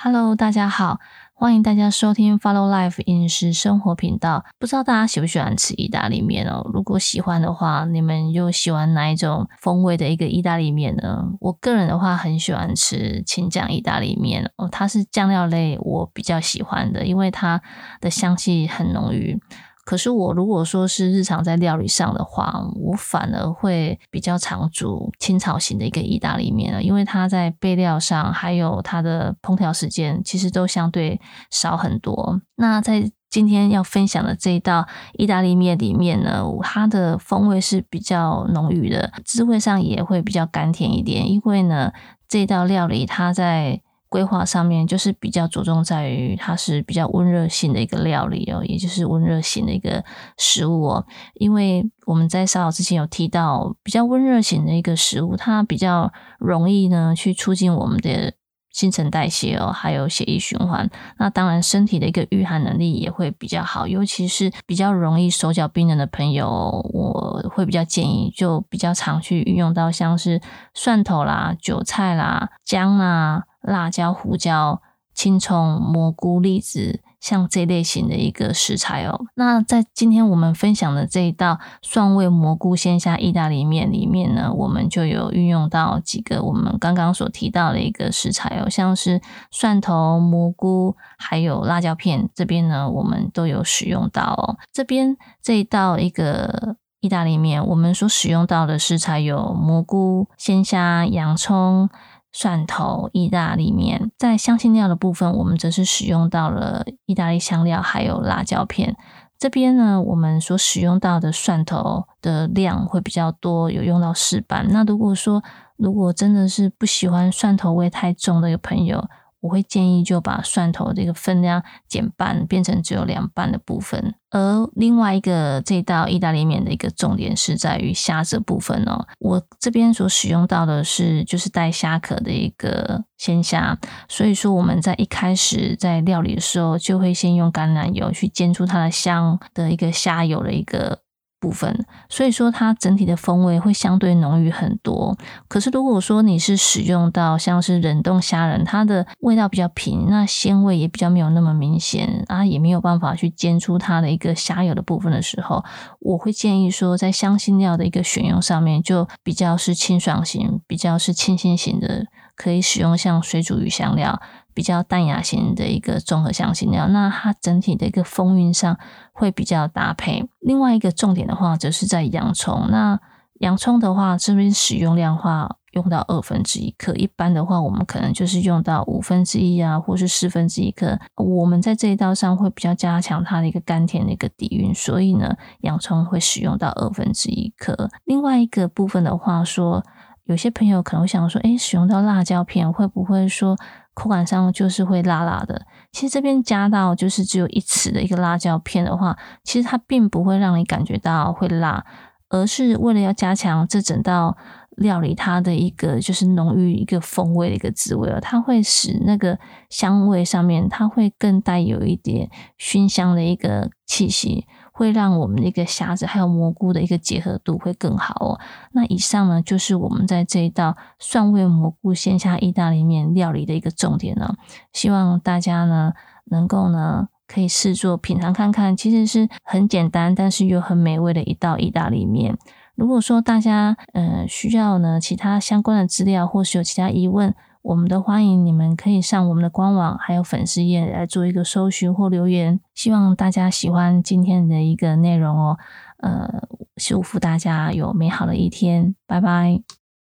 Hello，大家好，欢迎大家收听 Follow Life 饮食生活频道。不知道大家喜不喜欢吃意大利面哦？如果喜欢的话，你们又喜欢哪一种风味的一个意大利面呢？我个人的话，很喜欢吃青酱意大利面哦，它是酱料类我比较喜欢的，因为它的香气很浓郁。可是我如果说是日常在料理上的话，我反而会比较常煮清炒型的一个意大利面了，因为它在备料上还有它的烹调时间，其实都相对少很多。那在今天要分享的这一道意大利面里面呢，它的风味是比较浓郁的，滋味上也会比较甘甜一点，因为呢这道料理它在。规划上面就是比较着重在于它是比较温热性的一个料理哦，也就是温热型的一个食物哦。因为我们在烧烤之前有提到，比较温热型的一个食物，它比较容易呢去促进我们的新陈代谢哦，还有血液循环。那当然，身体的一个御寒能力也会比较好，尤其是比较容易手脚冰冷的朋友，我会比较建议就比较常去运用到像是蒜头啦、韭菜啦、姜啦。辣椒、胡椒、青葱、蘑菇、栗子，像这类型的一个食材哦。那在今天我们分享的这一道蒜味蘑菇鲜虾意大利面里面呢，我们就有运用到几个我们刚刚所提到的一个食材哦，像是蒜头、蘑菇，还有辣椒片。这边呢，我们都有使用到哦。这边这一道一个意大利面，我们所使用到的食材有蘑菇、鲜虾、洋葱。蒜头意大利面，在香辛料的部分，我们则是使用到了意大利香料，还有辣椒片。这边呢，我们所使用到的蒜头的量会比较多，有用到四瓣。那如果说，如果真的是不喜欢蒜头味太重的一个朋友，我会建议就把蒜头这个分量减半，变成只有两半的部分。而另外一个这道意大利面的一个重点是在于虾子部分哦。我这边所使用到的是就是带虾壳的一个鲜虾，所以说我们在一开始在料理的时候，就会先用橄榄油去煎出它的香的一个虾油的一个。部分，所以说它整体的风味会相对浓郁很多。可是如果说你是使用到像是冷冻虾仁，它的味道比较平，那鲜味也比较没有那么明显啊，也没有办法去煎出它的一个虾油的部分的时候，我会建议说，在香辛料的一个选用上面，就比较是清爽型，比较是清新型的，可以使用像水煮鱼香料。比较淡雅型的一个综合香辛料，那它整体的一个风韵上会比较搭配。另外一个重点的话，则是在洋葱。那洋葱的话，这边使用量话用到二分之一克，一般的话我们可能就是用到五分之一啊，或是四分之一克。我们在这一道上会比较加强它的一个甘甜的一个底蕴，所以呢，洋葱会使用到二分之一克。另外一个部分的话，说有些朋友可能会想说，诶，使用到辣椒片会不会说？口感上就是会辣辣的。其实这边加到就是只有一匙的一个辣椒片的话，其实它并不会让你感觉到会辣，而是为了要加强这整道料理它的一个就是浓郁一个风味的一个滋味哦，它会使那个香味上面它会更带有一点熏香的一个气息。会让我们的一个虾子还有蘑菇的一个结合度会更好哦。那以上呢，就是我们在这一道蒜味蘑菇鲜虾意大利面料理的一个重点呢。希望大家呢能够呢可以试做品尝看看，其实是很简单，但是又很美味的一道意大利面。如果说大家呃需要呢其他相关的资料，或是有其他疑问。我们都欢迎你们可以上我们的官网，还有粉丝页来做一个搜寻或留言。希望大家喜欢今天的一个内容哦。呃，祝福大家有美好的一天，拜拜。